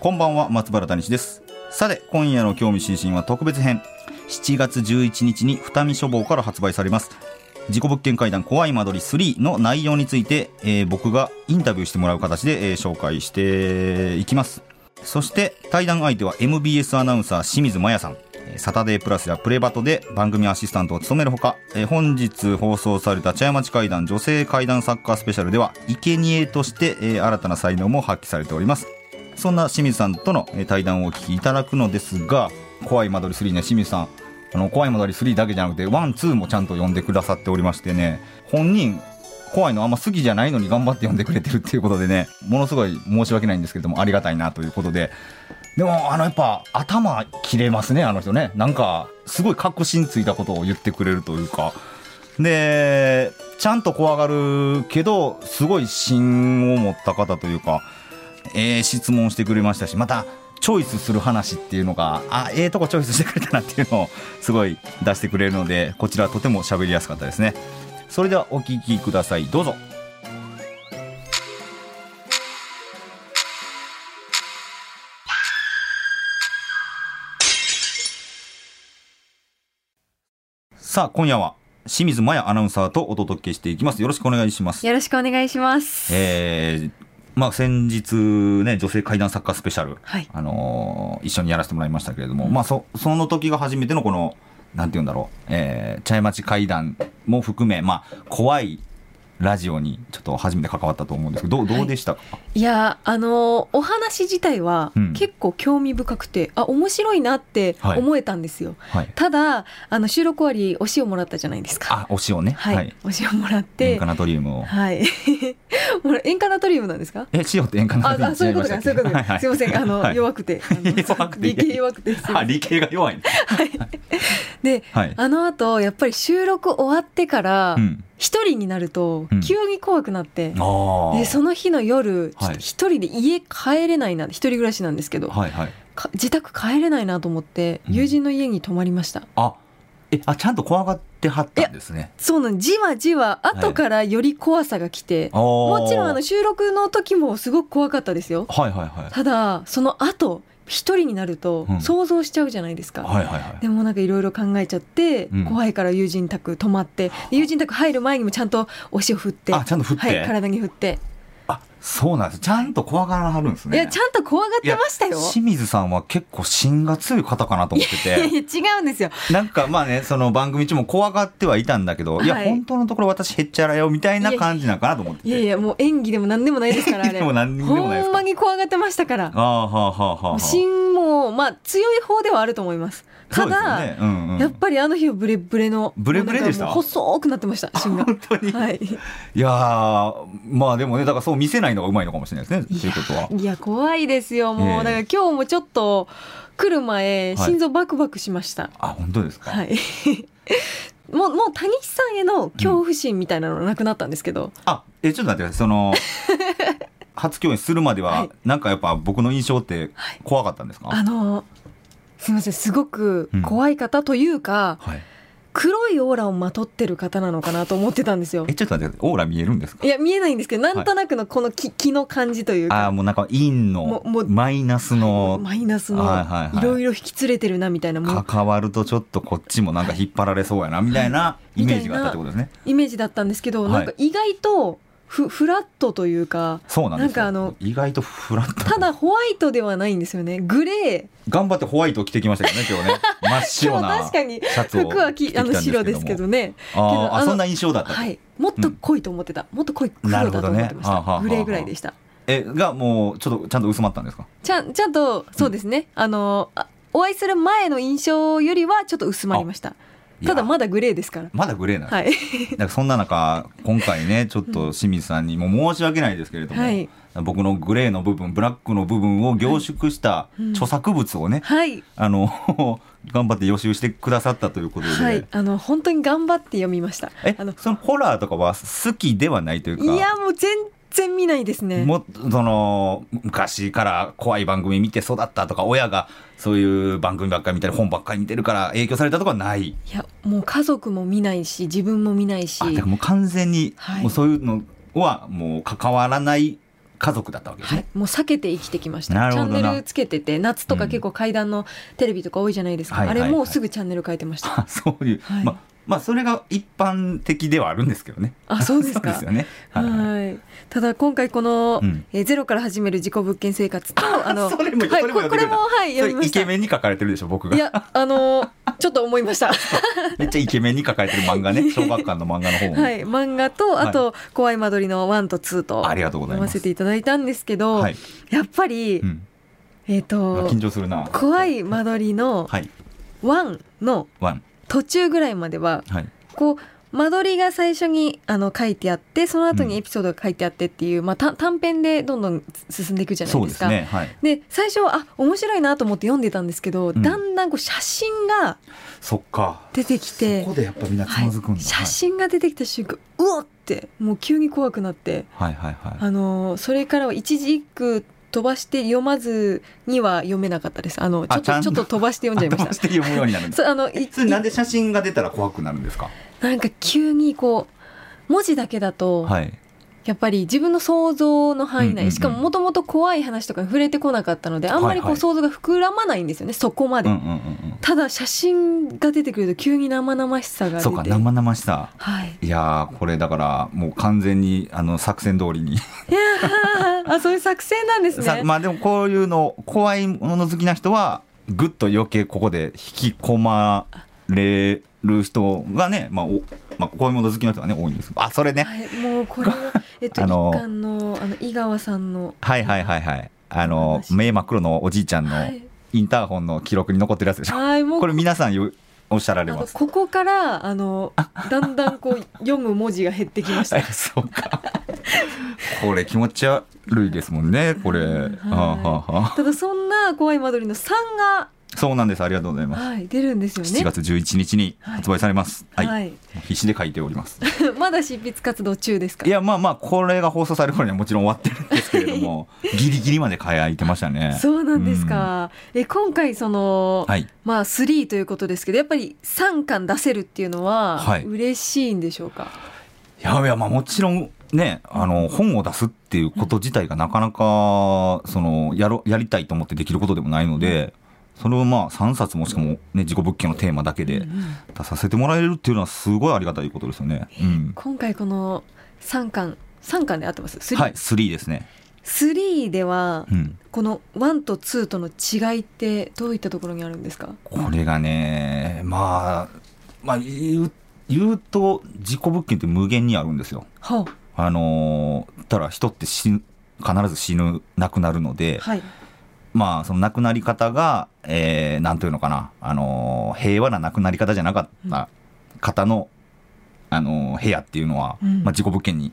こんばんは松原谷氏です。さて今夜の興味津々は特別編。7月11日に二見書房から発売されます。事故物件会談怖い間取り3の内容について、えー、僕がインタビューしてもらう形で、えー、紹介していきます。そして対談相手は MBS アナウンサー清水麻也さん。サタデープラスやプレバトで番組アシスタントを務めるほか、え本日放送された茶屋町会談女性会談サッカースペシャルでは、生贄として、え新たな才能も発揮されております。そんな清水さんとの対談をお聞きいただくのですが、怖い間取り3ね、清水さん、あの、怖い間取り3だけじゃなくて、1、2もちゃんと呼んでくださっておりましてね、本人、怖いのあんま好きじゃないのに頑張って呼んでくれてるっていうことでね、ものすごい申し訳ないんですけれども、ありがたいなということで、でも、あの、やっぱ、頭切れますね、あの人ね。なんか、すごい確信ついたことを言ってくれるというか。で、ちゃんと怖がるけど、すごい芯を持った方というか、ええー、質問してくれましたし、また、チョイスする話っていうのが、あ、ええー、とこチョイスしてくれたなっていうのを、すごい出してくれるので、こちらとても喋りやすかったですね。それではお聞きください。どうぞ。さあ、今夜は清水麻也アナウンサーとお届けしていきます。よろしくお願いします。よろしくお願いします。えー、まあ、先日ね、女性怪談作家スペシャル、はい、あのー、一緒にやらせてもらいましたけれども、うん、まあ、そ、その時が初めてのこの、なんて言うんだろう、えー、茶屋町怪談も含め、まあ、怖いラジオにちょっと初めて関わったと思うんですけどどうどうでしたか、はい、いやあのお話自体は結構興味深くて、うん、あ面白いなって思えたんですよ、はい、ただあの収録終わりお塩もらったじゃないですか。あお塩ね。はい、お塩もらって。塩化ナトリウムを。はい。塩化ナトリウムなんですか？え塩って塩化ナトリウムあそういうことかそういうことか、はいはい、すいません。あの、はい、弱くて。弱くて。理系弱くてあ理系が弱い、ね、はい。で、はい、あの後やっぱり収録終わってから一、人になると急に怖くなって、うん、でその日の夜一、はい、人で家帰れないな一人暮らしなんですけど、はいはい、自宅帰れないなと思って友人の家に泊まりました、うん、あえあちゃんと怖がってはったんですね。そうなんじわじわ後からより怖さが来て、はい、もちろんあの収録の時もすごく怖かったですよ、はいはいはい、ただその後一人になると想像しちゃうじゃないですか、うんはいはいはい、でもなんかいろいろ考えちゃって、うん、怖いから友人宅泊まって友人宅入る前にもちゃんとお塩振ってあちゃんと振って、はい、体に振ってそうなんです。ちゃんと怖がらはるんですね。いや、ちゃんと怖がってましたよ。清水さんは結構芯が強い方かなと思ってて。いや違うんですよ。なんかまあね、その番組中も怖がってはいたんだけど、はい、いや、本当のところ私へっちゃらよみたいな感じなのかなと思っていやいや、もう演技でも何でもないですから、あれ。でも何でもないですほんまに怖がってましたから。ああ、はあ、はあ、はあ。芯も、まあ、強い方ではあると思います。ただ、ね。うんうん、やっぱりあの日はブレブレのブレブレでした？細くなってました芯が。本当に、はい、いやまあでもねだからそう見せないのがうまいのかもしれないですねということは。いや怖いですよもう、えー、だから今日もちょっと来る前心臓バクバクしました、はい、あ本当ですか？はい。もうもう谷さんへの恐怖心みたいなのなくなったんですけど、うん、あえちょっと待ってその初共演するまでは、はい、なんかやっぱ僕の印象って怖かったんですか、あのすみません。すごく怖い方というか、うんはい、黒いオーラをまとってる方なのかなと思ってたんですよ。えちょっと待ってオーラ見えるんですか？いや見えないんですけどなんとなくのこの気,、気の感じというか。あもうなんか陰のマイナスのマイナスのいろいろ引き連れてるなみたいな関わるとちょっとこっちもなんか引っ張られそうやなみたいなイメージがあったってことですね。イメージだったんですけど、なんか意外とフフラットというかそうなんですかあの意外とフラット。ただホワイトではないんですよね。グレー。頑張ってホワイトを着てきましたけどね今日ね。真っ白な確かに服はきあの白ですけどね。ああそんな印象だった、はい、もっと濃いと思ってた、うん、もっと濃い黒だと思ってました、ね、グレーぐらいでした。えがもうちょっとちゃんと薄まったんですか？ちゃんちゃんとそうですね、うん、あのお会いする前の印象よりはちょっと薄まりましたただまだグレーですから。まだグレーなんはい、だからそんな中今回ねちょっと清水さんにも申し訳ないですけれども、はい、僕のグレーの部分ブラックの部分を凝縮した著作物をね、はい、あの 頑張って予習してくださったということで、はい、あの本当に頑張って読みました。えあのそのホラーとかは好きではないというか。いやもう全然見ないですね。もその昔から怖い番組見て育ったとか親がそういう番組ばっかり見たり本ばっかり見てるから影響されたとかない。いやもう家族も見ないし自分も見ないし。もう完全に、もうそういうのはもう関わらない家族だったわけですね、はい、もう避けて生きてきました。チャンネルつけてて夏とか結構階段のテレビとか多いじゃないですか、うん、あれもうすぐチャンネル変えてました、そういう、はい、まあまあそれが一般的ではあるんですけどね。あそうですか。ですよね。はい。ただ今回この、うん、えゼロから始める自己物件生活とあのそれも、はい、これもはい読みま。イケメンに書かれてるでしょ僕が。いやあのちょっと思いました。めっちゃイケメンに書かれてる漫画ね 小学館の漫画の方はい漫画とあと、はい、怖い間取りのワンとツーとありがとうございます。読ませていただいたんですけど、はい、やっぱり、うん、えっ、ー、と緊張するな怖い間取りのワンの途中ぐらいまでは。はい。こう間取りが最初にあの書いてあってその後にエピソードが書いてあってっていう、うん、まあ、短編でどんどん進んでいくじゃないですか。で、ね。はい、最初はあ面白いなと思って読んでたんですけど、うん、だんだんこう写真が出てきて写真が出てきた瞬間うおってもう急に怖くなって、はいはいはい、あのそれからは一字一句飛ばして読まずには読めなかったです。あのちょっとちょっと飛ばして読んじゃいました。飛ばして読むようになるんです。あのいなんで写真が出たら怖くなるんですか？なんか急にこう文字だけだと、はい、やっぱり自分の想像の範囲内、しかももともと怖い話とかに触れてこなかったのであんまりこう想像が膨らまないんですよね、はいはい、そこまで、ただ写真が出てくると急に生々しさが出て。そうか生々しさ、はい、いやこれだからもう完全にあの作戦通りに。いやあそういう作戦なんですね。まあでもこういうの怖いもの好きな人はぐっと余計ここで引き込まれる人がね、まあおまあ、こういうもの好きな人がね多いんです。あそれね、はい、もうこれえっと、あの一巻のあの井川さんのはいはいはいはい。あの目真っ黒のおじいちゃんのインターホンの記録に残ってるやつでしょ、はい、もうこれ皆さんよおっしゃられます。ここからあのだんだんこう読む文字が減ってきました。そうか。これ気持ち悪いですもんねこれ、はい、ただそんな怖い間取りの3がそうなんです。ありがとうございます。はい、出るんですよね。7月11日に発売されます。はい。はい、必死で書いております。まだ執筆活動中ですか？いや、まあまあ、これが放送される頃にはもちろん終わってるんですけれども、ギリギリまで書いてましたね。そうなんですか。うん、え、今回その、はい、まあ3ということですけど、やっぱり3巻出せるっていうのは、はい、嬉しいんでしょうか？いやいや、まあもちろん。ね、あの本を出すっていうこと自体がなかなかそのやろやりたいと思ってできることでもないので、それをまあ3冊もしかも、ね、自己物件のテーマだけで出させてもらえるっていうのはすごいありがたいことですよね。うん、今回この3巻3巻で合ってます？3はい3ですね。3では、うん、この1と2との違いってどういったところにあるんですか？これがねまあまあ言う言うと自己物件って無限にあるんですよ。はあ、あのただ人って死ぬ必ず死ぬ亡くなるので、はい、まあ、その亡くなり方が、えー、なんというのかな、あのー、平和な亡くなり方じゃなかった方の、うん、あのー、部屋っていうのは、うん、まあ、自己物件に、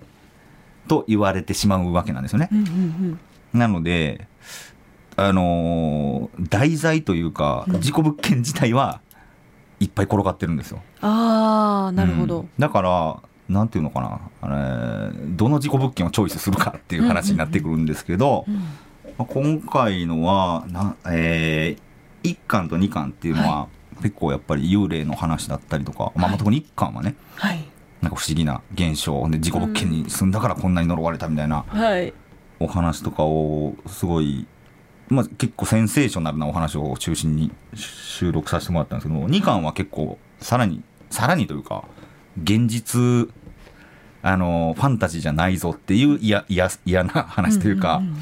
と言われてしまうわけなんですよね。うんうんうん、なので、あのー、題材というか、自己物件自体はいっぱい転がってるんですよ。ああ、なるほど。だから、なんていうのかな、あれ、どの自己物件をチョイスするかっていう話になってくるんですけど、うんうんうんまあ、今回のはな、えー、1巻と2巻っていうのは、結構やっぱり幽霊の話だったりとか、はい、まあ、特に1巻はね、はい、なんか不思議な現象。で事故物件に住んだからこんなに呪われたみたいなお話とかをすごい、まあ、結構センセーショナルなお話を中心に収録させてもらったんですけど2巻は結構さらにさらにというか現実あのファンタジーじゃないぞっていう嫌な話というか、うんうんうん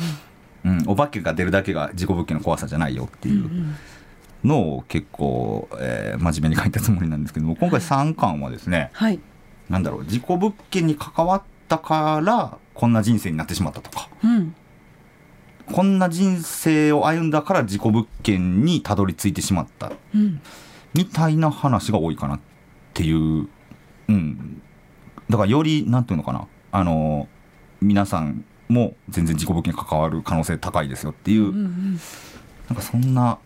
うん、お化けが出るだけが事故物件の怖さじゃないよっていうのを結構、えー、真面目に書いたつもりなんですけども今回3巻はですね、はい、なんだろう事故物件に関わったからこんな人生になってしまったとか、うん、こんな人生を歩んだから事故物件にたどり着いてしまった、うん、みたいな話が多いかなっっていう、うん、だからよりなんていうのかなあの皆さんも全然事故物件に関わる可能性高いですよっていう、うんうん、なんかそんな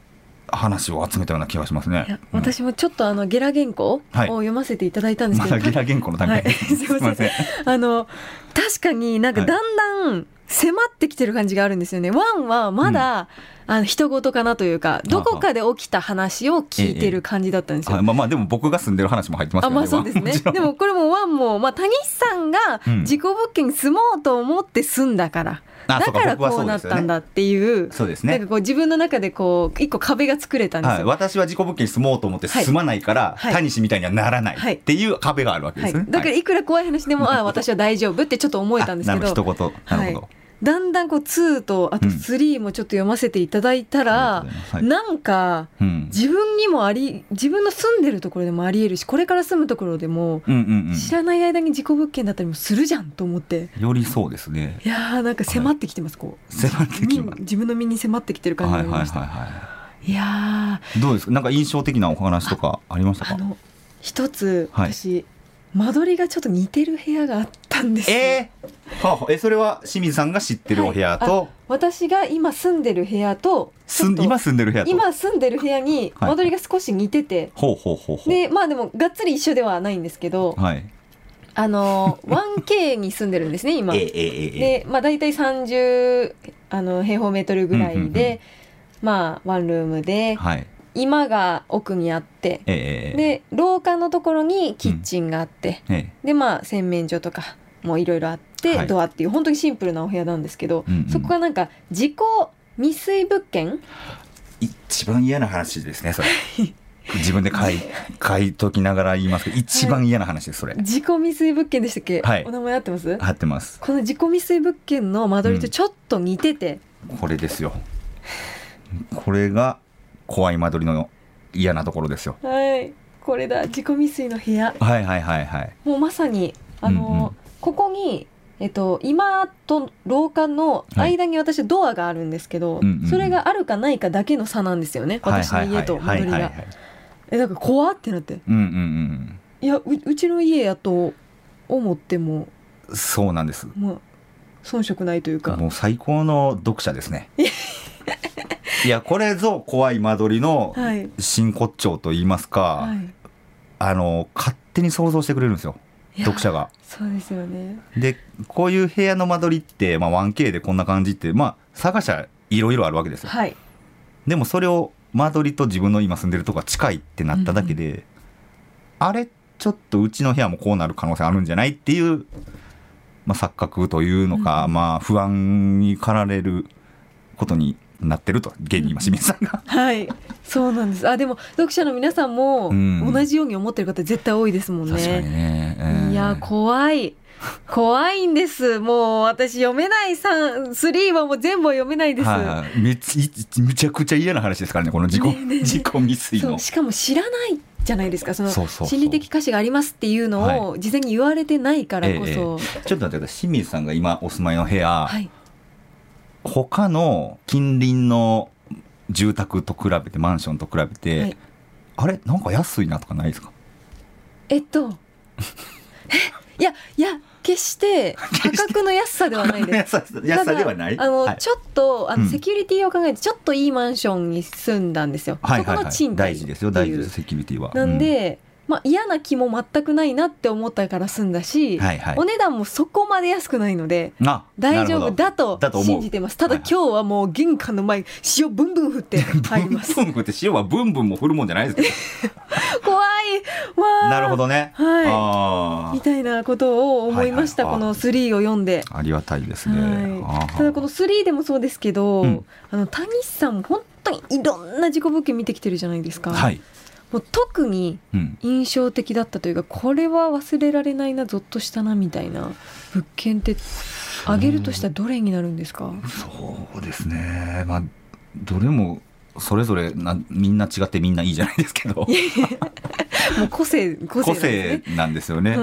話を集めたような気がしますね。私もちょっとあのゲラ原稿を読ませていただいたんですけど、はい、ま、ゲラ原稿の段階、はい、す みません。あの確かになんかだんだん迫ってきてる感じがあるんですよね。ワンはまだ、うん、あの人事かなというか、どこかで起きた話を聞いてる感じだったんですよ。ええ、まあまあでも僕が住んでる話も入ってますね。あまあそうですね。でもこれもワンもまあ谷さんが事故物件に住もうと思って住んだから。だからこうなったんだっていうそうですね。なんかこう自分の中でこう一個壁が作れたんですよ、はい、私は事故物件に住もうと思って住まないから、はい、タニシみたいにはならないっていう壁があるわけですね、はい、だからい。くら怖い話でも、ああ私は大丈夫ってちょっと思えたんですけど。一言。なるほど、だんだんこう2とあと3もちょっと読ませていただいたら、うん、なんか自分にもあり自分の住んでるところでもありえるしこれから住むところでも知らない間に事故物件だったりもするじゃんと思って。よりそうですね。いやーなんか迫ってきてます、こう。迫ってきます。自分の身に迫ってきてる感じがありました、はいはいはいはい、い。やどうですか？なんか印象的なお話とかありましたか？一つ私、はい間取りがちょっと似てる部屋があったんですえー、はあ、えそれは清水さんが知ってるお部屋と、はい、私が今住んでる部屋と今住んでる部屋今住んでる部屋に間取りが少し似てて、はい、ほうほうほうほう。でまあでもがっつり一緒ではないんですけど、はい、あの 1K に住んでるんですね今、えー、でまあ大体30あの平方メートルぐらいで、まあワンルームで、はい居間が奥にあって、えー、で廊下のところにキッチンがあって、うん。えー、でまあ洗面所とかもいろいろあって、はい、ドアっていう本当にシンプルなお部屋なんですけど、うんうん、そこがなんか自己未遂物件？一番嫌な話ですねそれ。自分で書い書いときながら言いますけど一番嫌な話ですそれ、自己未遂物件でしたっけ、はい、お名前合ってます？合ってます。この自己未遂物件の間取りとちょっと似てて、うん、これですよ。これが怖い間取りの嫌なところですよ。はい。これだ。自己未遂の部屋。はいはいはいはい。もうまさにあの、うんうん、ここにえっと、今と廊下の間に私ドアがあるんですけど、はい、それがあるかないかだけの差なんですよね、私の家と間取りが。えなんか怖ってなって、うんうんうん、いやうちの家やと思ってもそうなんです、まあ、遜色ないというか。もう最高の読者ですね いやこれぞ怖い間取りの真骨頂と言いますか、はい、あの勝手に想像してくれるんですよ読者が。そうですよね。でこういう部屋の間取りって、まあ、1K でこんな感じってまあ探しゃいろいろあるわけですよ。はい、でもそれを間取りと自分の今住んでるとこが近いってなっただけで、うん、あれちょっとうちの部屋もこうなる可能性あるんじゃないっていう、まあ、錯覚というのか、うん、まあ不安に駆られることになってると現に今清水さんが。はい。そうなんです。あでも読者の皆さんも同じように思ってる方絶対多いですもんね、ね。えー、いや怖い。怖いんです。もう私読めない3、3はもう全部読めないです。はい、めちめちゃくちゃ嫌な話ですからね、この自己、ねね自己未遂の。しかも知らないじゃないですか、その心理的歌詞がありますっていうのを事前に言われてないからこそ。はいええ、ちょっと待ってください、清水さんが今お住まいの部屋、はい、他の近隣の住宅と比べてマンションと比べて、はい、あれ？なんか安いなとかないですか？えっと。いやいや決して価格の安さではないです。安さではない？あの、はい、ちょっとあの、セキュリティを考えてちょっといいマンションに住んだんですよ。はいはいはい、そこの賃貸大事ですよ大事ですセキュリティは。なんで、まあ、嫌な気も全くないなって思ったから済んだし、はいはい、お値段もそこまで安くないので大丈夫だと信じてます。ただ今日はもう玄関の前塩ブンブン振って 入ります。ブンブン振って塩はブンブンも振るもんじゃないですけど。怖い。わなるほどね。はい。みたいなことを思いました、はいはい、この3を読んで。ありがたいですね、はい、ただこの3でもそうですけど、うん、あの谷さんも本当にいろんな事故物件見てきてるじゃないですか。はいもう特に印象的だったというか、うん、これは忘れられないなぞっとしたなみたいな物件ってあげるとしたらどれになるんですか？そうですね。まあどれもそれぞれなみんな違ってみんないいじゃないですけど。もう個性個性、ね,、なんですよね。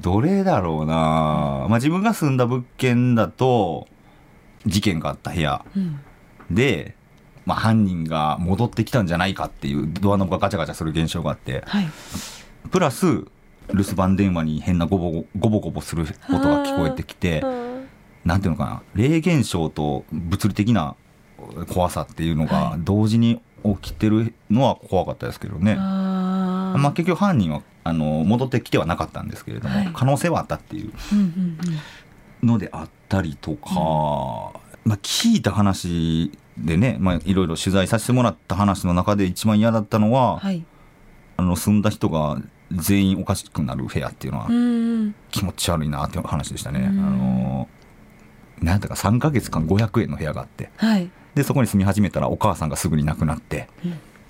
どれだろうな、まあ、自分が住んだ物件だと事件があった部屋、うん、でまあ、犯人が戻ってきたんじゃないかっていうドアノブがガチャガチャする現象があって、はい、プラス留守番電話に変なゴボゴボゴボする音が聞こえてきてなんていうのかな霊現象と物理的な怖さっていうのが同時に起きてるのは怖かったですけどね。まあ、結局犯人はあの戻ってきてはなかったんですけれども、はい、可能性はあったっていう。のであったりとか、まあ、聞いた話でね、まあ、いろいろ取材させてもらった話の中で一番嫌だったのは、はい、あの住んだ人が全員おかしくなる部屋っていうのは気持ち悪いなっていう話でしたね。あのなんだか3か月間500円の部屋があって、はい、でそこに住み始めたらお母さんがすぐに亡くなって、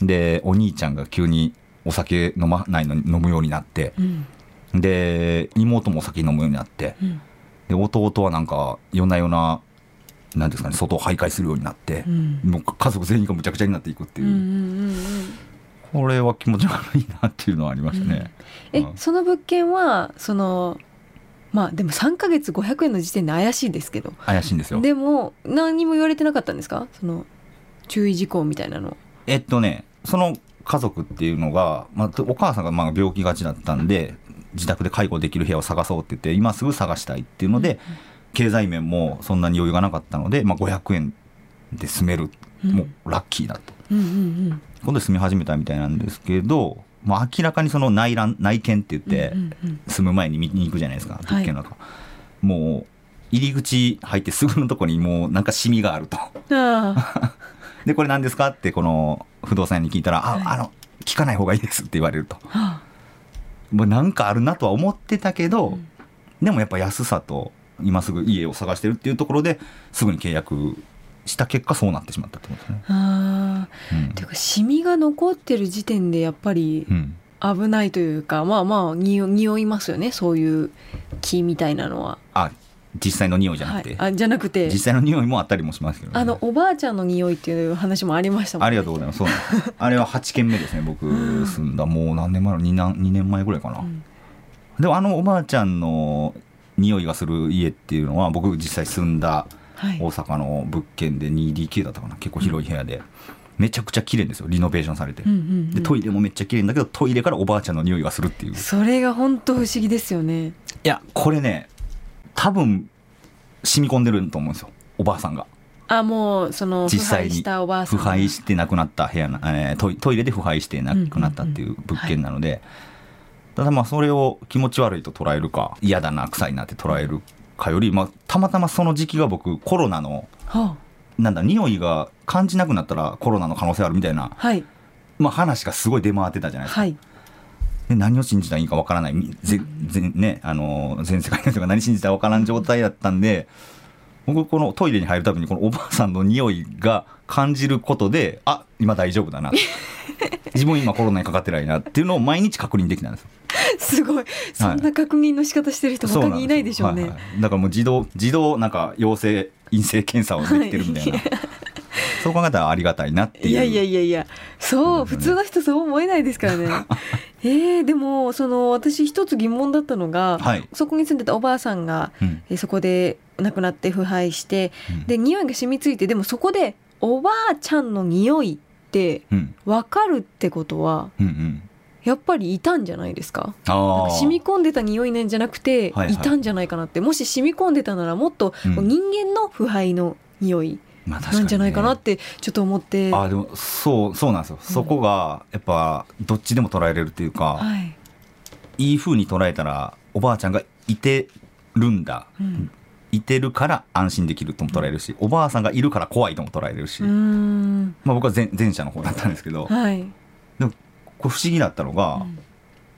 うん、でお兄ちゃんが急にお酒飲まないのに飲むようになって、うん、で妹もお酒飲むようになって、うん、で弟はなんか夜な夜ななんですかね外を徘徊するようになって、もう家族全員がむちゃくちゃになっていくっていう。これは気持ち悪いなっていうのはありましたね。え、その物件はそのまあでも3か月500円の時点で怪しいですけど。怪しいんですよ。でも何にも言われてなかったんですか？その注意事項みたいなの。えっとねその家族っていうのが、まあ、お母さんがまあ病気がちだったんで自宅で介護できる部屋を探そうって言って今すぐ探したいっていうので、うん、経済面もそんなに余裕がなかったので、まあ、500円で住める、うん、もうラッキーだと、うんうんうん、今度住み始めたみたいなんですけどもう明らかにその内覧内見って言って、住む前に見に行くじゃないですか物件の中、はい、もう入り口入ってすぐのとこにもうなんかシミがあると。でこれ何ですかってこの不動産屋に聞いたら「はい、ああの聞かない方がいいです」って言われると、はあ、もうなんかあるなとは思ってたけど、うん、でもやっぱ安さと今すぐ家を探してるっていうところですぐに契約した結果そうなってしまったってことですね。あうん、ていうかシミが残ってる時点でやっぱり危ないというか、うん、まあまあ匂いますよね。そういう木みたいなのは。あ実際の匂いじゃなくて、はい、あじゃなくて。実際の匂いもあったりもしますけど、ね、あのおばあちゃんの匂いっていう話もありましたもん、ね、ありがとうございます。そうあれは8軒目ですね僕住んだ。もう何年前の 2, 年2年前ぐらいかな、うん、でもあのおばあちゃんの匂いがする家っていうのは僕実際住んだ大阪の物件で 2DK だったかな。結構広い部屋で。めちゃくちゃ綺麗ですよ。リノベーションされて、うんうんうん、でトイレもめっちゃ綺麗だけどトイレからおばあちゃんの匂いがするっていう。それが本当不思議ですよね。いやこれね多分染み込んでると思うんですよ。おばあさんが。あもうその実際に。腐敗して亡くなった部屋な、えー、トイトイレで腐敗して亡くなったっていう物件なので、ただまあそれを気持ち悪いと捉えるか嫌だな臭いなって捉えるかより、まあ、たまたまその時期が僕コロナの、はあ、なんだ匂いが感じなくなったらコロナの可能性あるみたいな、はい、まあ、話がすごい出回ってたじゃないですか。はい。で何を信じたらいいかわからない。ぜぜ、ね、あの全世界の人が何信じたらわからん状態だったんで僕このトイレに入るたびにこのおばあさんの匂いが感じることであ今大丈夫だな 自分今コロナにかかってないなっていうのを毎日確認できたんですよ。すごい。そんな確認の仕方してる人他にいないでしょうね、はい。はい。だからもう自動自動なんか陽性陰性検査をできてるみたいな、はい、そう考えたらありがたいなっていう。いやいやいやいや。そう、ね、普通の人そう思えないですからね。えー、でもその私一つ疑問だったのが、はい、そこに住んでたおばあさんが、うん、えそこで亡くなって腐敗して、うん、で匂いが染みついてでもそこでおばあちゃんの匂いって分かるってことは、やっぱりいたんじゃないですか？か染み込んでた匂いなんじゃなくて、はいたんじゃないかなって。もし染み込んでたならもっと人間の腐敗の匂い、なんじゃないかなってちょっと思って、まあ、ね、あでもそうそうなんですよ、うん、そこがやっぱどっちでも捉えれるっていうか、はい、いいふうに捉えたらおばあちゃんがいてるんだ、うん、いてるから安心できるとも捉えるし、おばあさんがいるから怖いとも捉えれるし、まあ、僕は前前者の方だったんですけど、はい、でもこれ不思議だったのが、うん、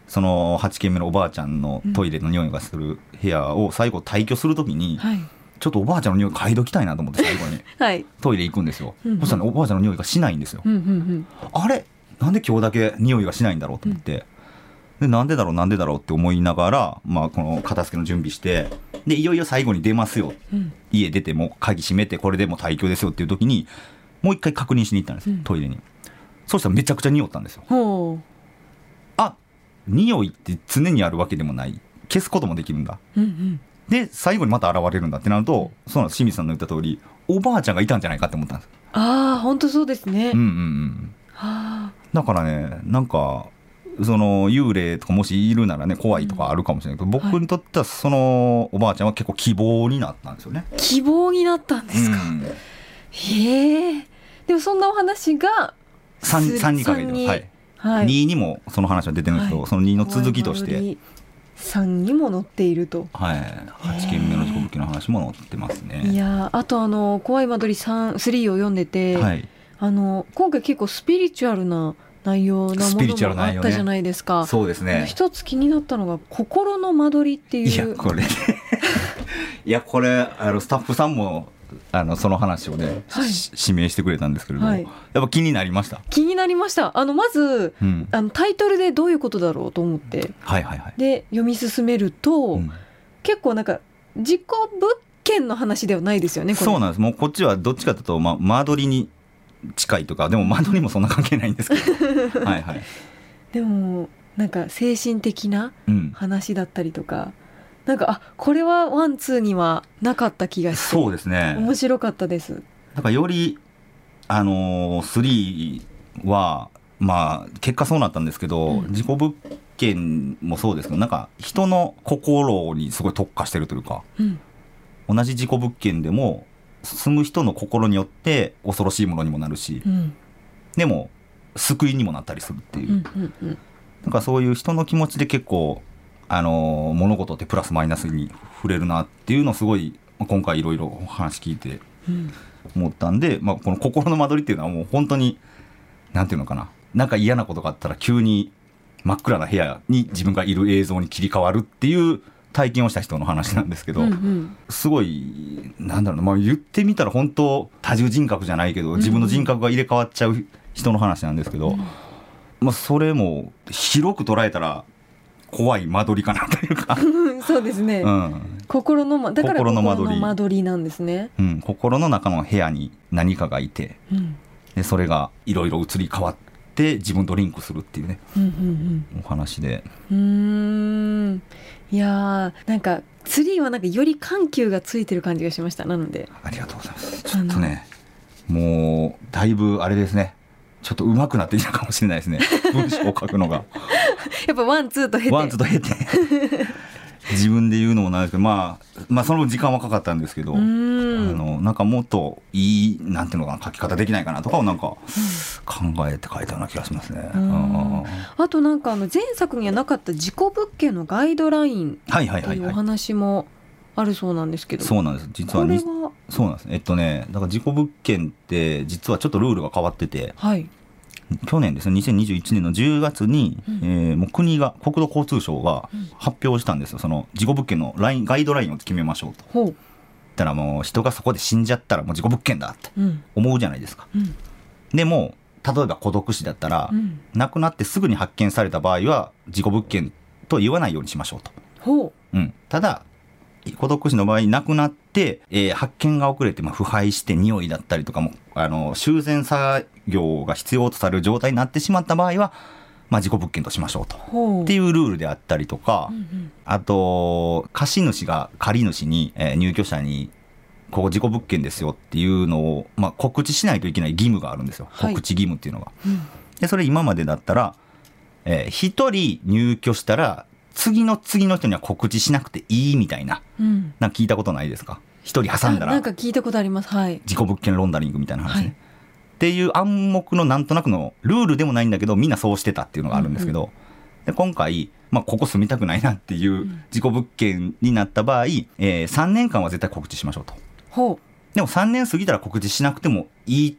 その8軒目のおばあちゃんのトイレの匂いがする部屋を最後退去するときに、はい、ちょっとおばあちゃんの匂い嗅いどきたいなと思って 最後に、はい、トイレ行くんですよ、うんうん、そしたら、ね、おばあちゃんの匂いがしないんですよ、うんうんうん、あれ？なんで今日だけ匂いがしないんだろうと思って、でなんでだろうなんでだろうって思いながら、まあ、この片付けの準備してでいよいよ最後に出ますよ、うん、家出ても鍵閉めてこれでも退去ですよっていう時にもう一回確認しに行ったんですよ、うん、トイレに。そしたらめちゃくちゃ匂ったんですよ。あ匂いって常にあるわけでもない。消すこともできるんだ、うんうん、で最後にまた現れるんだってなるとそうなんです。清水さんの言った通りおばあちゃんがいたんじゃないかって思ったんです。ああ本当そうですね。うんうんうん。だからねなんかその幽霊とかもしいるならね怖いとかあるかもしれないけど、うん、僕にとってはそのおばあちゃんは結構希望になったんですよね。希望になったんですか、うん、へえ。でもそんなお話が 3, 3にかけてはい、はい、2にもその話は出てるんですけど、はい、その2の続きとして3にも載っていると。はい。8件目の事故物件の話も載ってますね。いやあとあの「怖い間取り3」3を読んでて、はい、あの今回結構スピリチュアルな内容なものもあったじゃないですか、ね、そうですね。一つ気になったのが「心の間取り」っていう。いやこれ いやこれあのスタッフさんもあのその話をね、はい、指名してくれたんですけれども、はい、やっぱ気になりました？気になりました。あのまず、うん、あのタイトルでどういうことだろうと思って、はいはいはい、で読み進めると、うん、結構なんか自己物件の話ではないですよねそうなんです。もうこっちはどっちかというと、ま、間取りに近いとかでも間取りもそんな関係ないんですけど。はいはい。でもなんか精神的な話だったりとか、なんかあこれはワンツーにはなかった気がしてそうですね。面白かったです。なんかよりあのー、3はまあ結果そうなったんですけど、うん、事故物件もそうですけどなんか人の心にすごい特化してるというか、うん、同じ事故物件でも住む人の心によって恐ろしいものにもなるし、うん、でも救いにもなったりするっていう,、なんかそういう人の気持ちで結構あの物事ってプラスマイナスに触れるなっていうのをすごい今回いろいろお話聞いて思ったんで、うん、まあ、この心の間取りっていうのはもう本当になんていうのかな。なんか嫌なことがあったら急に真っ暗な部屋に自分がいる映像に切り替わるっていう体験をした人の話なんですけど、うんうん、すごいなんだろうな、まあ、言ってみたら本当多重人格じゃないけど自分の人格が入れ替わっちゃう人の話なんですけど、うん、まあ、それも広く捉えたら怖い間取りかなというか。そうですね、うん、心の、ま、だから心の間取り。間取りなんですね、うん、心の中の部屋に何かがいて、うん、でそれがいろいろ移り変わって自分とリンクするっていうね、うんうんうん、お話で。うんいやーなんかツリーはなんかより緩急がついてる感じがしました。なので。ありがとうございます。ちょっとねもうだいぶあれですね。ちょっと上手くなってきたかもしれないですね。文章を書くのが。やっぱワンツーと経て。ワンツーと経て自分で言うのもなんですけど、まあ、まあその時間はかかったんですけどあのなんかもっといいなんていうのかな書き方できないかなとかをなんか考えて書いたような気がしますね。あとなんかあの前作にはなかった事故物件のガイドラインっていうお話もあるそうなんですけど、そうなんです。実はそうなんです。えっとねだから事故物件って実はちょっとルールが変わってて、はい、去年ですね2021年の10月に、うん、えー、もう国が国土交通省が発表したんですよ。その事故物件のラインガイドラインを決めましょうと。ほう。たらもう人がそこで死んじゃったらもう事故物件だって思うじゃないですか。うん、でも例えば孤独死だったら、うん、亡くなってすぐに発見された場合は事故物件と言わないようにしましょうと。ほう。うん、ただ孤独死の場合亡くなって、えー、発見が遅れて、まあ、腐敗して匂いだったりとかもあの修繕作業が必要とされる状態になってしまった場合は、まあ、事故物件としましょうと。っていうルールであったりとか、うんうん、あと貸主が借り主に、えー、入居者にここ事故物件ですよっていうのを、まあ、告知しないといけない義務があるんですよ、はい、告知義務っていうのが。うん、でそれ今までだったら、えー、1人入居したら次の次の人には告知しなくていいみたいな、うん、なんか聞いたことないですか？一人挟んだら。なんか聞いたことあります。はい。事故物件ロンダリングみたいな話ね、はい、っていう暗黙のなんとなくのルールでもないんだけどみんなそうしてたっていうのがあるんですけど、うん。うん、で今回、まあ、ここ住みたくないなっていう事故物件になった場合、えー、3年間は絶対告知しましょうと。ほう。でも3年過ぎたら告知しなくてもいい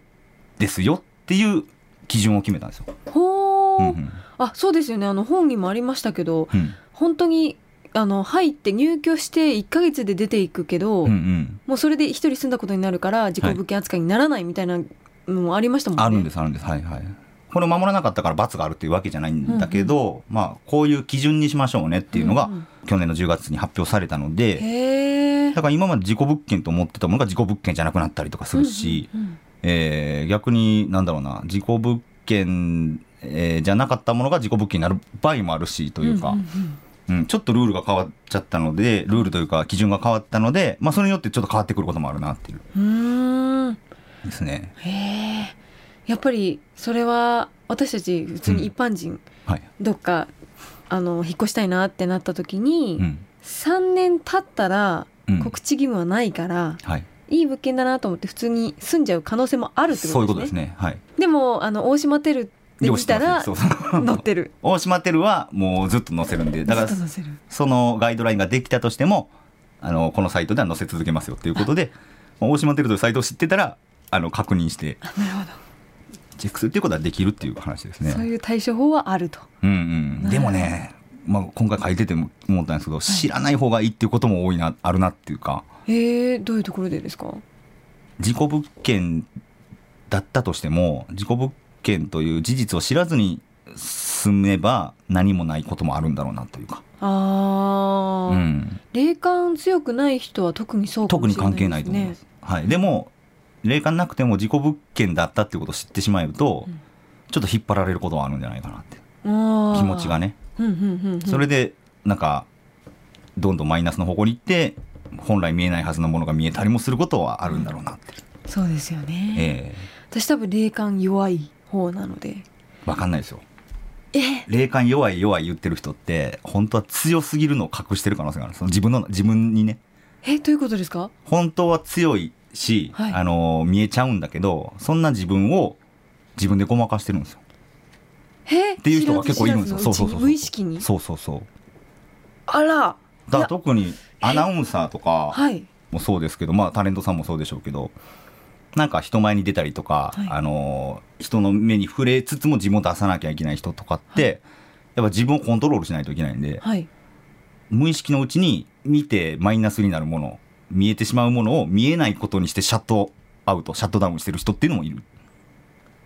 ですよっていう基準を決めたんですよ。ほう、うんうん、あそうですよね。あの本にもありましたけど、うん。本当にあの入って入居して1か月で出ていくけど、うんうん、もうそれで一人住んだことになるから事故物件扱いにならないみたいなのもありましたもんね。あるんですあるんです。はいはい。これを守らなかったから罰があるっていうわけじゃないんだけど、うんうん、まあこういう基準にしましょうねっていうのが、去年の10月に発表されたので、だから今まで事故物件と思ってたものが事故物件じゃなくなったりとかするし、うんうんうん、えー、逆になんだろうな事故物件、えー、じゃなかったものが事故物件になる場合もあるしというか。うんうんうんうん、ちょっとルールが変わっちゃったのでルールというか基準が変わったので、まあ、それによってちょっと変わってくることもあるなっていううんですね。へえやっぱりそれは私たち普通に一般人どっかあの引っ越したいなってなった時に、うん、3年経ったら告知義務はないから、はい、いい物件だなと思って普通に住んじゃう可能性もあるってことですね。そういうことですね。はい。でもあの大島テルって見たら 乗ってる。大島テルはもうずっと載せるんで、だからそのガイドラインができたとしても、あのこのサイトでは載せ続けますよっていうことで、大島テルというサイトを知ってたらあの確認して。なるほど。チェックするっていうことはできるっていう話ですね。そういう対処法はあると。うんうん。でもね、まあ今回書いてても思ったんですけど、はい、知らない方がいいっていうことも多いなあるなっていうか。ええどういうところでですか？事故物件だったとしても事故物件という事実を知らずに住めば何もないこともあるんだろうなというか。ああ、うん、霊感強くない人は特にそうか。特に関係ないと思います。はい。でも霊感なくても事故物件だったっていうことを知ってしまうと、うん、ちょっと引っ張られることはあるんじゃないかなって気持ちがね。それでなんかどんどんマイナスの方向に行って本来見えないはずのものが見えたりもすることはあるんだろうなって。そうですよね。えー、私多分霊感弱い方なので。わかんないですよ。え？霊感弱い弱い言ってる人って本当は強すぎるのを隠してる可能性があるその自分の自分にね。え？どういうことですか？本当は強いし、はい、あの見えちゃうんだけどそんな自分を自分でごまかしてるんですよ。え？っていう人が結構いるんですよ。そうそうそう無意識に？そうそうそう。あら。だ特にアナウンサーとかもそうですけど、まあタレントさんもそうでしょうけどなんか人前に出たりとか、はい、あの人の目に触れつつも自分を出さなきゃいけない人とかって、はい、やっぱ自分をコントロールしないといけないんで、はい、無意識のうちに見てマイナスになるもの見えてしまうものを見えないことにしてシャットアウトシャットダウンしてる人っていうのもいる。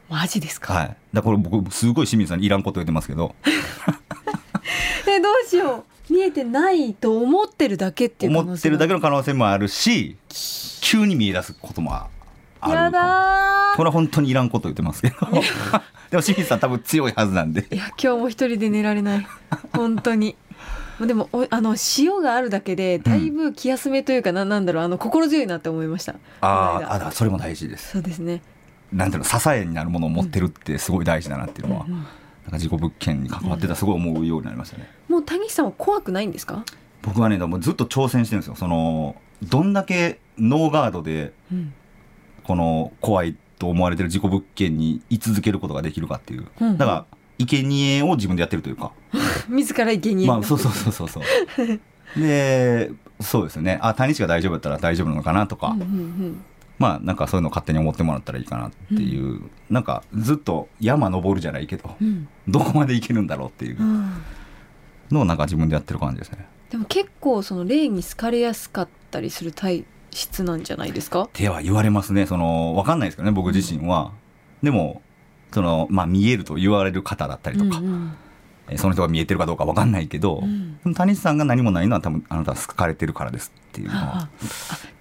マジですか？はい。だから僕すごい清水さんにいらんこと言ってますけど。えどうしよう。見えてないと思ってるだけっていう思ってるだけの可能性もあるし、急に見え出すこともあるやだこれは本当にいらんこと言ってますけど。でも清水さん多分強いはずなんで。いや今日も一人で寝られない。本当に。でもあの塩があるだけでだいぶ気休めというか、うん、なんだろうあの心強いなって思いました。ああそれも大事です。そうですね。なんていうの支えになるものを持ってるってすごい大事だなっていうのは、うん。うん、なんか事故物件に関わってたすごい思うようになりましたね、もう谷さんは怖くないんですか？僕はねもうずっと挑戦してるんですよ。そのどんだけノーガードで、この怖いと思われてる事故物件に居続けることができるかっていう、うんうん、だから生贄を自分でやってるというか。自ら生贄。まあそうそうそうそうそう。でそうですね。あ谷地が大丈夫だったら大丈夫なのかなとか、うんうんうん、まあなんかそういうのを勝手に思ってもらったらいいかなっていう、うん、なんかずっと山登るじゃないけど、うん、どこまで行けるんだろうっていう。のをなんか自分でやってる感じですね。でも結構その霊に好かれやすかったりする体質なんじゃないですか？っては言われますね。その分かんないですけどね僕自身は、でもその、まあ、見えると言われる方だったりとか、うんうん、その人が見えてるかどうか分かんないけど、うん、谷さんが何もないのは多分あなたは好かれてるからですっていうのは。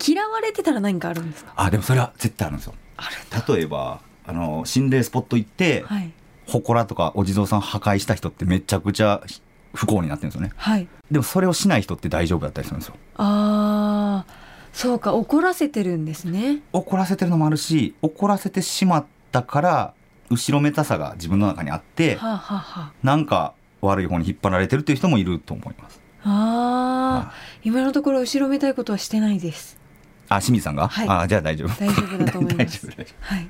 嫌われてたら何かあるんですか？あでもそれは絶対あるんですよ。例えばあの心霊スポット行って、はい、祠とかお地蔵さん破壊した人ってめちゃくちゃ不幸になってるんですよね、はい、でもそれをしない人って大丈夫だったりするんですよ。ああそうか怒らせてるんですね怒らせてるのもあるし怒らせてしまったから後ろめたさが自分の中にあって、はあはあ、なんか悪い方に引っ張られてるっていう人もいると思います。ああ、は今のところ後ろめたいことはしてないです。あ、清水さんが、はい、あ、じゃあ大丈夫。大丈夫だと思います。はい。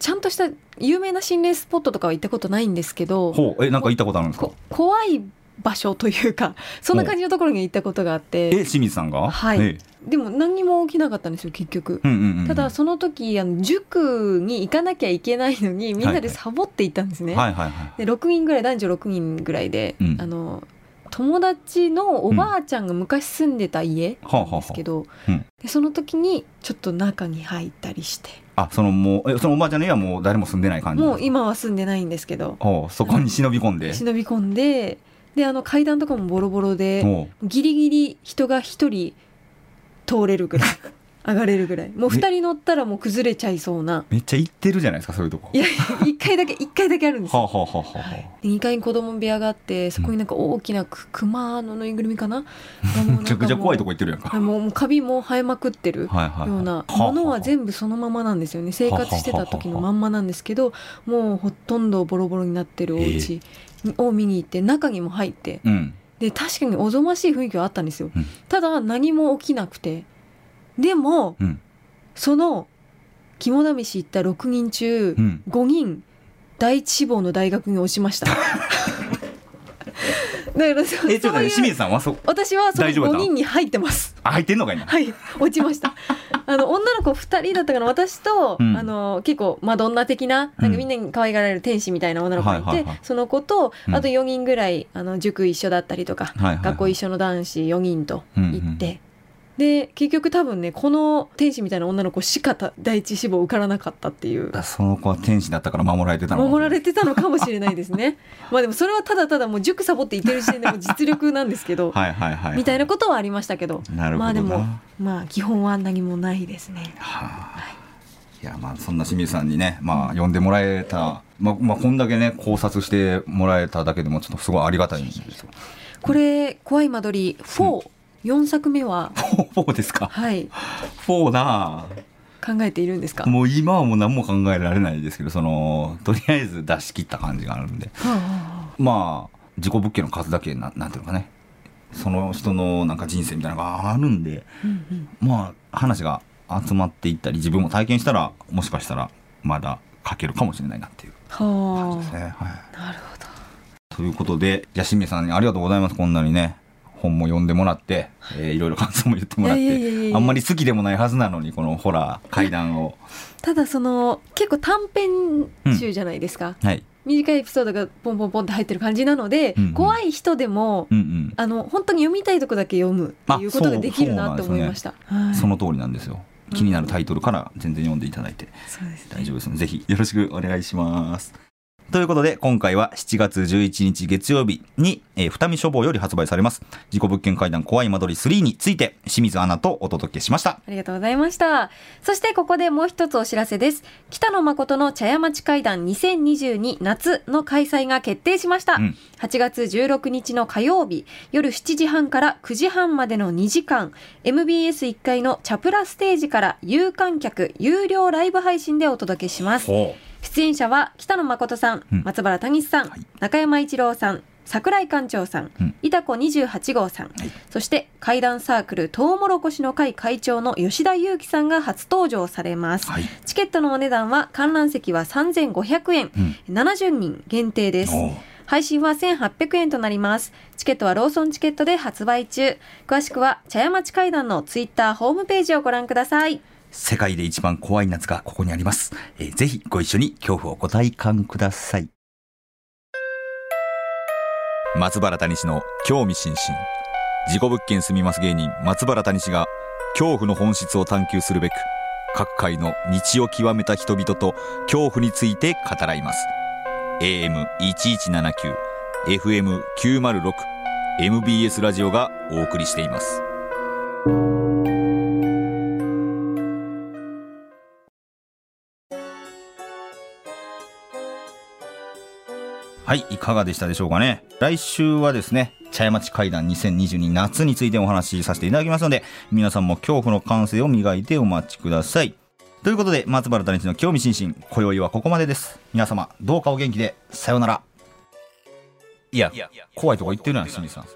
ちゃんとした有名な心霊スポットとかは行ったことないんですけど。ほう、え、なんか行ったことあるんですか？怖い場所というか そんな感じのところに行ったことがあって。え清水さんが？はい、ええ、でも何にも起きなかったんですよ結局、うんうんうん、ただその時あの塾に行かなきゃいけないのにみんなでサボっていったんですね、はいはい、で6人ぐらい男女6人ぐらいで、うん、あの友達のおばあちゃんが昔住んでた家なん。ですけど、うん、でその時にちょっと中に入ったりして。あそのもうそのおばあちゃんの家はもう誰も住んでない感じもう今は住んでないんですけど。そこに忍び込んで。忍び込んでであの階段とかもボロボロでギリギリ人が1人通れるぐらい 上がれるぐらい。もう2人乗ったらもう崩れちゃいそうな。めっちゃ行ってるじゃないですかそういうとこ。いや1階だけ1階だけあるんですよ、はあはあはあ、2階に子供部屋があってそこになんか大きな熊のぬいぐるみかな、めちゃくちゃ怖いとこ行ってるやんか。もうもうカビも生えまくってるような。ものは全部そのままなんですよね。生活してた時のまんまなんですけどもうほとんどボロボロになってるお家を見に行って中にも入って、うん、で確かにおぞましい雰囲気はあったんですよ、うん、ただ何も起きなくてでも、うん、その肝試し行った6人中5人第一志望の大学に落ちました だからそえちょっと清水さんはそ私はその5人に入ってます。あ入ってんのかいな。はい落ちました。あの女の子2人だったかな私と、うん、あの結構マドンナ的ななんかみんなに可愛がられる天使みたいな女の子がいて、はいはいはい、その子とあと4人ぐらいあの塾一緒だったりとか、学校一緒の男子4人と行って、で結局多分ねこの天使みたいな女の子しか第一志望受からなかったっていう。その子は天使だったから守られてたの守られてたのかもしれない。ですねまあでもそれはただただもう塾サボっていてる時点でも実力なんですけど はいはいはい、みたいなことはありましたけどなるほどまあでもまあ基本は何もないですね。はあ、はいいやまあそんな清水さんにね、まあ、呼んでもらえた、まあまあ、こんだけね考察してもらえただけでもちょっとすごいありがたいんですよ。これ「怖い間取り4」4作目は 4ですか？はい。4な考えているんですか？もう今はもう何も考えられないですけどそのとりあえず出し切った感じがあるんで、はあ、まあ事故物件の数だけななんていうのかね。その人のなんか人生みたいなのがあるんで、うんうん、まあ話が集まっていったり自分も体験したらもしかしたらまだ書けるかもしれないなっていう感じですね。はあ、なるほど。ということで、じゃしめさんにありがとうございます。こんなにね、本も読んでもらって、えー、いろいろ感想も言ってもらってあんまり好きでもないはずなのにこのホラー怪談を。ただその結構短編集じゃないですか、うん、はい。短いエピソードがポンポンポンって入ってる感じなので、うんうん、怖い人でも、うんうん、あの本当に読みたいとこだけ読むっていうことができるなと思いました。そ、ねはい、その通りなんですよ。気になるタイトルから全然読んでいただいて、大丈夫ですので、ぜひよろしくお願いします。ということで、今回は7月11日月曜日に、えー、二見書房より発売されます、事故物件会談怖い間取り3について、清水アナとお届けしました。ありがとうございました。そしてここでもう一つお知らせです。北野誠の茶屋町会談2022夏の開催が決定しました。うん、8月16日の火曜日、夜7時半から9時半までの2時間、MBS1 階のチャプラステージから有観客、有料ライブ配信でお届けします。出演者は北野誠さん、うん、松原谷さん、はい、中山一郎さん桜井館長さん、うん、いたこ28号さん、はい、そして怪談サークルトウモロコシの会会長の吉田裕樹さんが初登場されます、はい、チケットのお値段は観覧席は3500円、うん、70人限定です。配信は1800円となります。チケットはローソンチケットで発売中。詳しくは茶屋町会談のツイッターホームページをご覧ください。世界で一番怖い夏がここにあります。えー、ぜひご一緒に恐怖をご体感ください。松原谷氏の興味津々。事故物件住みます芸人松原谷氏が恐怖の本質を探求するべく各界の道を極めた人々と恐怖について語らいます。AM1179、FM906、MBS ラジオがお送りしています。はい、いかがでしたでしょうかね。来週はですね、茶屋町会談2022夏についてお話しさせていただきますので、皆さんも恐怖の感性を磨いてお待ちください。ということで、松原谷地の興味津々、今宵はここまでです。皆様、どうかお元気で、さようなら。いや、怖いとこ言ってるやん、清水さん。